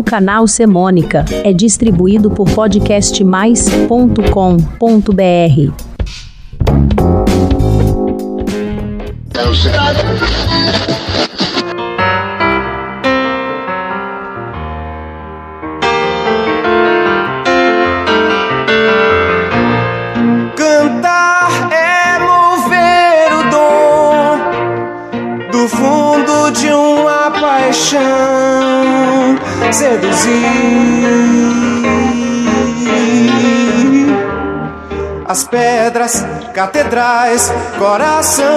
O canal Semônica é distribuído por podcastmais.com.br. Cantar é mover o dom do fundo de uma paixão, seduzir as pedras, catedrais, coração.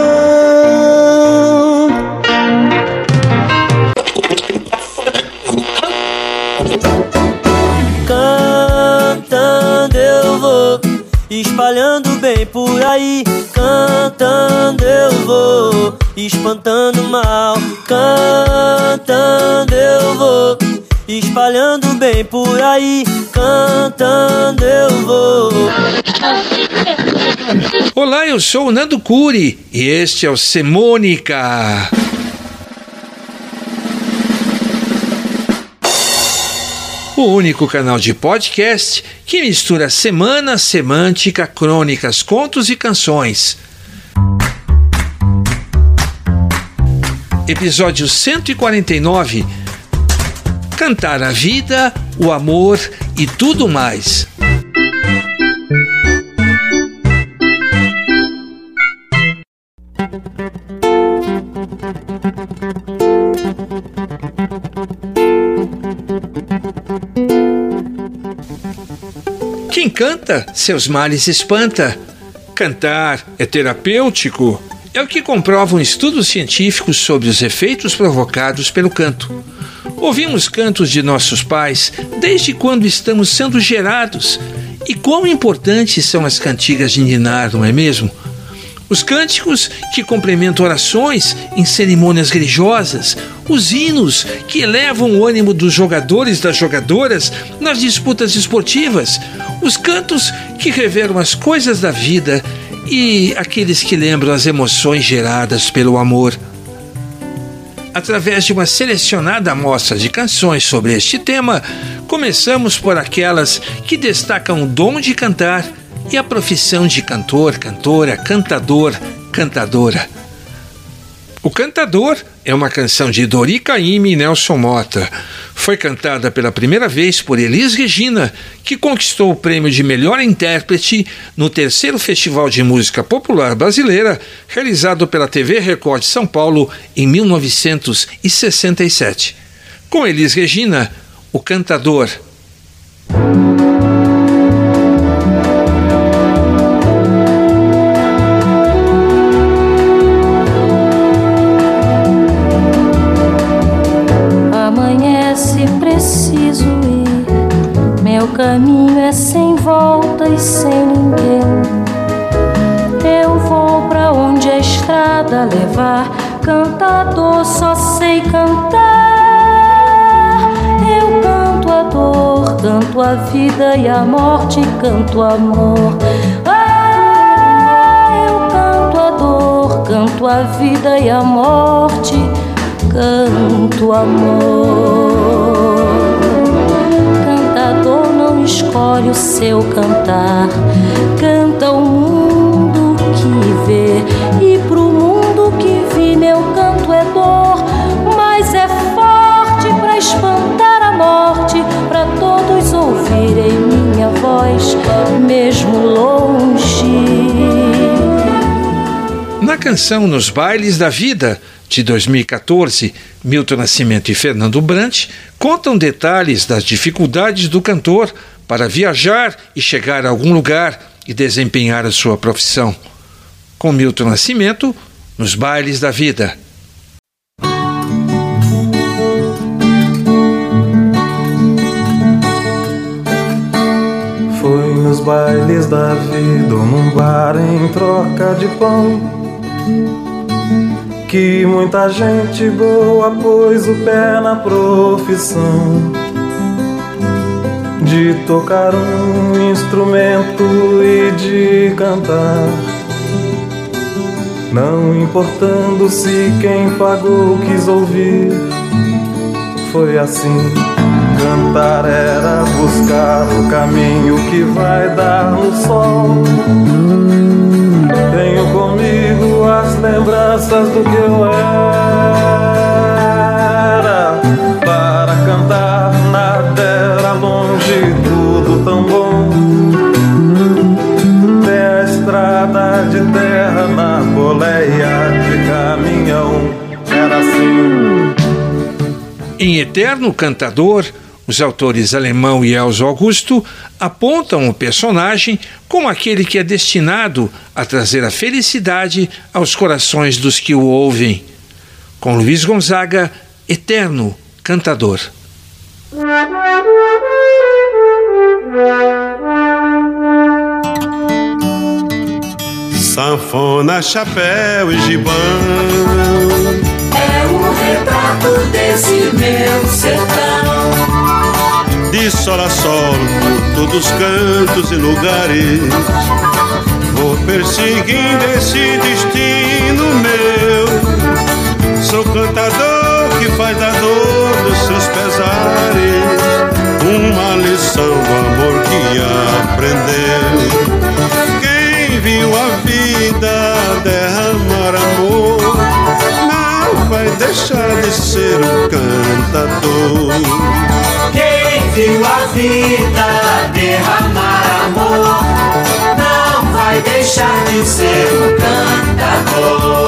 Cantando eu vou, espalhando bem por aí. Cantando eu vou, espantando mal. Cantando eu vou, espalhando bem por aí. Cantando eu vou. Olá, eu sou o Nando Curi e este é o Semônica. O único canal de podcast que mistura semana, semântica, crônicas, contos e canções. Episódio 149 Cantar a vida, o amor e tudo mais. Quem canta, seus males espanta. Cantar é terapêutico. É o que comprovam estudos científicos sobre os efeitos provocados pelo canto. Ouvimos cantos de nossos pais desde quando estamos sendo gerados. E quão importantes são as cantigas de ninar, não é mesmo? Os cânticos que complementam orações em cerimônias religiosas, os hinos que elevam o ânimo dos jogadores e das jogadoras nas disputas esportivas, os cantos que revelam as coisas da vida e aqueles que lembram as emoções geradas pelo amor. Através de uma selecionada amostra de canções sobre este tema, começamos por aquelas que destacam o dom de cantar e a profissão de cantor, cantora, cantador, cantadora. O Cantador é uma canção de Dori Caymmi e Nelson Mota. Foi cantada pela primeira vez por Elis Regina, que conquistou o prêmio de melhor intérprete no terceiro Festival de Música Popular Brasileira, realizado pela TV Record São Paulo em 1967. Com Elis Regina, o Cantador. Canto a vida e a morte, canto amor. Ah, eu canto a dor, canto a vida e a morte, canto amor. Cantador não escolhe o seu cantar, canta o mundo que vê e pro mundo canção Nos Bailes da Vida, de 2014, Milton Nascimento e Fernando Brant contam detalhes das dificuldades do cantor para viajar e chegar a algum lugar e desempenhar a sua profissão. Com Milton Nascimento, Nos Bailes da Vida. Foi nos bailes da vida num bar em troca de pão Que muita gente boa pôs o pé na profissão De tocar um instrumento e de cantar Não importando se quem pagou quis ouvir Foi assim cantar era buscar o caminho que vai dar no sol. As lembranças do que eu era. Para cantar nada era longe, tudo tão bom. A estrada de terra na boleia de caminhão. Era assim. Em Eterno Cantador, os autores alemão e Elzo Augusto apontam o personagem como aquele que é destinado a trazer a felicidade aos corações dos que o ouvem. Com Luiz Gonzaga, Eterno Cantador. Sanfona, chapéu e gibão É o retrato desse meu sertão de sol a sol por todos os cantos e lugares. Vou perseguindo esse destino meu. Sou cantador que faz da dor dos seus pesares uma lição do amor que aprendeu. Quem viu a vida derramar amor não vai deixar de ser um cantador vida derramar amor, não vai deixar de ser um cantador.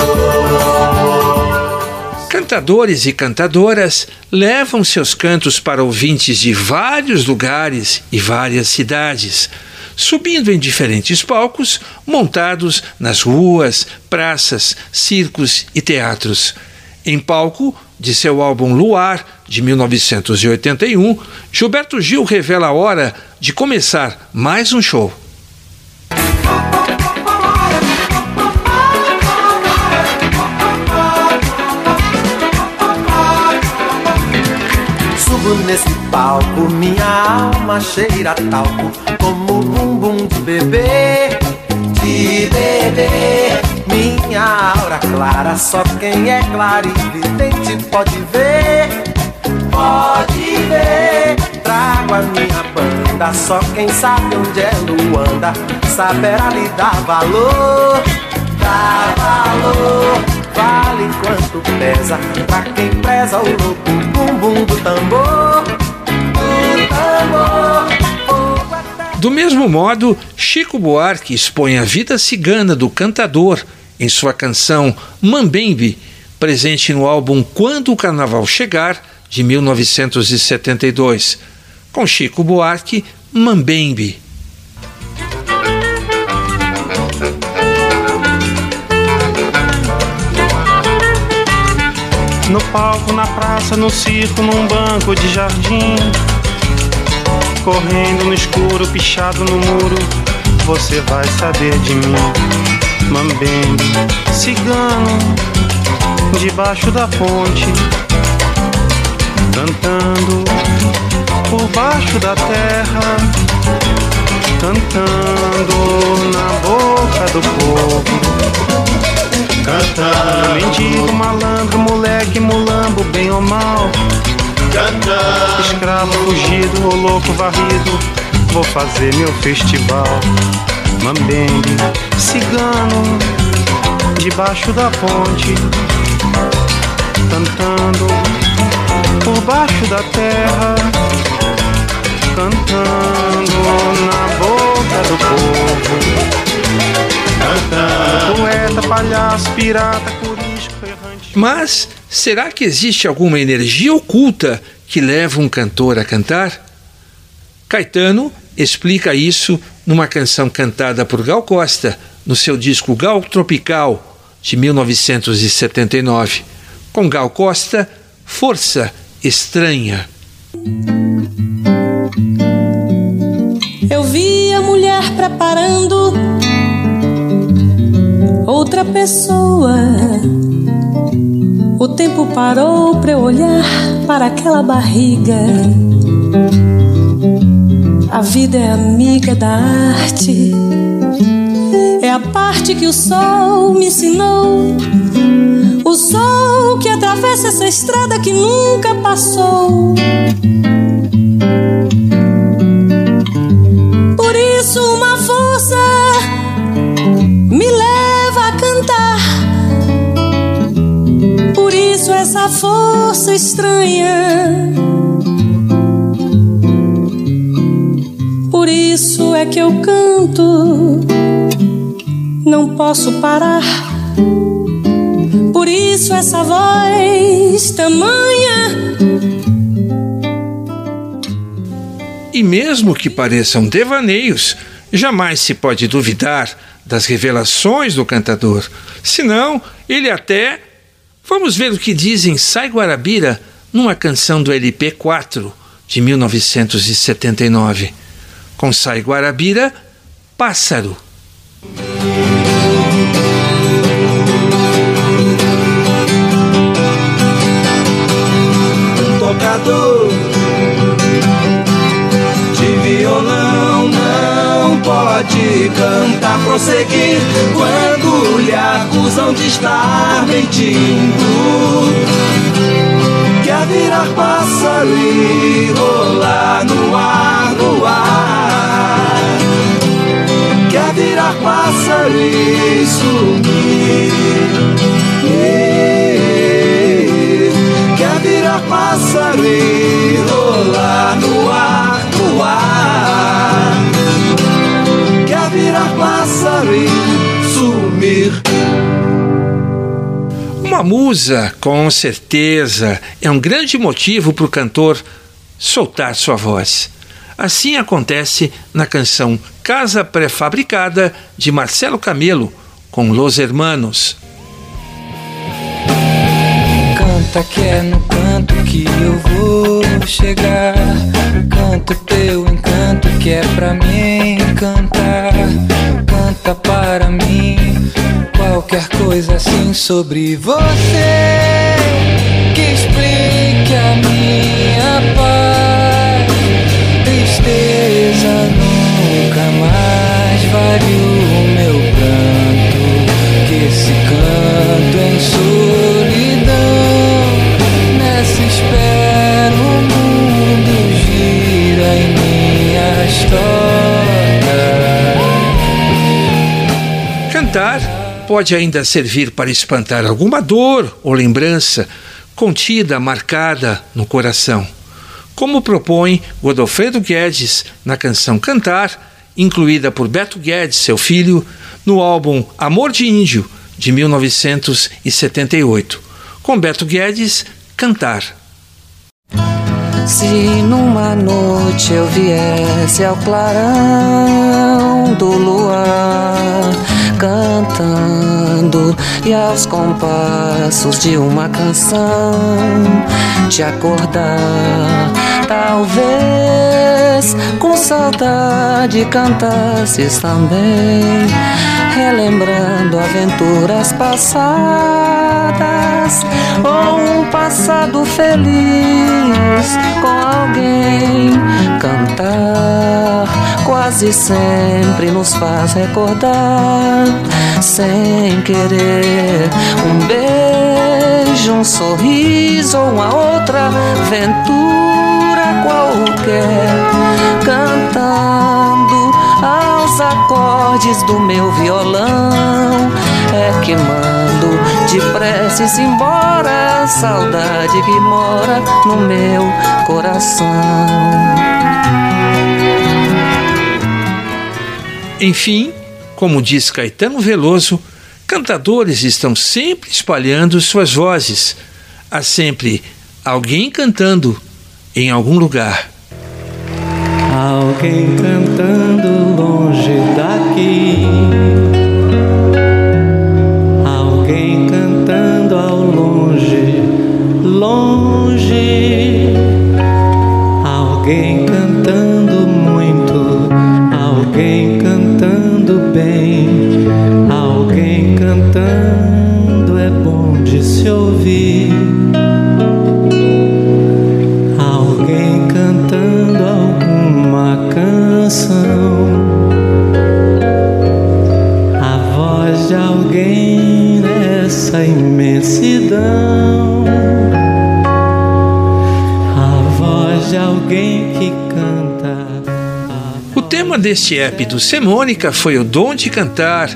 Cantadores e cantadoras levam seus cantos para ouvintes de vários lugares e várias cidades, subindo em diferentes palcos montados nas ruas, praças, circos e teatros. Em palco, de seu álbum Luar, de 1981, Gilberto Gil revela a hora de começar mais um show. Subo nesse palco, minha alma cheira talco, como bumbum de bebê, de bebê. Minha aura clara, só quem é claro e vidente pode ver só quem sabe onde é Luanda saberá lhe dar valor. Dá valor, vale quanto pesa pra quem preza o louco bumbum do tambor. Do tambor. Do mesmo modo, Chico Buarque expõe a vida cigana do cantador em sua canção Mambembe, presente no álbum Quando o Carnaval Chegar, de 1972, com Chico Buarque, Mambembe. No palco, na praça, no circo, num banco de jardim. Correndo no escuro, pichado no muro, você vai saber de mim. Mambembe, cigano, debaixo da ponte cantando por baixo da terra, cantando na boca do povo. Cantando, mendigo, malandro, moleque, mulambo, bem ou mal. Cantando, escravo fugido ou louco varrido, vou fazer meu festival. Mambembe, cigano, debaixo da ponte, cantando por baixo da terra, cantando na boca do povo. Cantando. Poeta, palhaço, pirata, corisco, errante. Mas será que existe alguma energia oculta que leva um cantor a cantar? Caetano explica isso numa canção cantada por Gal Costa no seu disco Gal Tropical de 1979. Com Gal Costa, Força estranha. Preparando outra pessoa. O tempo parou para eu olhar para aquela barriga. A vida é amiga da arte. É a parte que o sol me ensinou o sol que atravessa essa estrada que nunca passou. Estranha. Por isso é que eu canto, não posso parar. Por isso essa voz tamanha. E mesmo que pareçam devaneios, jamais se pode duvidar das revelações do cantador. Senão, ele até. Vamos ver o que diz em Sai Guarabira, numa canção do LP 4 de 1979. Com Sai Guarabira, Pássaro. Tocador pode cantar, prosseguir quando lhe acusam de estar mentindo. Quer virar pássaro e rolar no ar, no ar. Quer virar pássaro e sumir. Quer virar pássaro e rolar Uma musa, com certeza, é um grande motivo para o cantor soltar sua voz. Assim acontece na canção Casa Pré-Fabricada de Marcelo Camelo, com Los Hermanos. Canta que é no canto que eu vou chegar. Canta teu encanto que é pra me encantar. Canta para mim qualquer coisa assim sobre você que explique a minha paz. Tristeza nunca mais vale o meu pranto. Que esse canto em solidão. Nessa espera o mundo pode ainda servir para espantar alguma dor ou lembrança contida, marcada no coração, como propõe Godofredo Guedes na canção Cantar, incluída por Beto Guedes, seu filho, no álbum Amor de Índio, de 1978. Com Beto Guedes, Cantar. Se numa noite eu viesse ao clarão do luar, cantando e aos compassos de uma canção te acordar, talvez com saudade cantasses também, relembrando aventuras passadas ou um passado feliz com alguém. Cantar quase sempre nos faz recordar, sem querer, um beijo, um sorriso ou uma outra aventura qualquer. Cantando aos acordes do meu violão, é que mando depressa embora a saudade que mora no meu coração. Enfim, como diz Caetano Veloso, cantadores estão sempre espalhando suas vozes. Há sempre alguém cantando em algum lugar. Alguém cantando longe daqui. Alguém cantando ao longe, longe. Alguém cantando muito. Que canta. O tema deste app do Semônica foi o dom de cantar,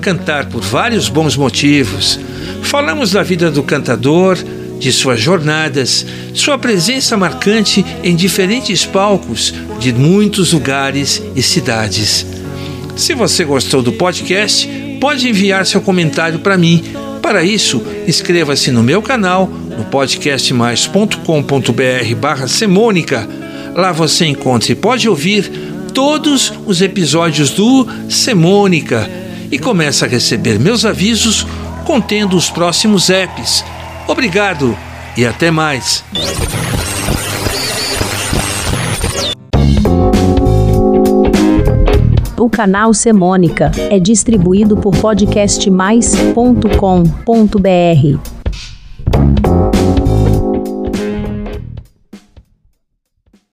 cantar por vários bons motivos. Falamos da vida do cantador, de suas jornadas, sua presença marcante em diferentes palcos de muitos lugares e cidades. Se você gostou do podcast, pode enviar seu comentário para mim. Para isso, inscreva-se no meu canal no podcastmais.com.br barra Semônica. Lá você encontra e pode ouvir todos os episódios do Semônica e começa a receber meus avisos contendo os próximos apps. Obrigado e até mais. O canal Semônica é distribuído por podcastmais.com.br.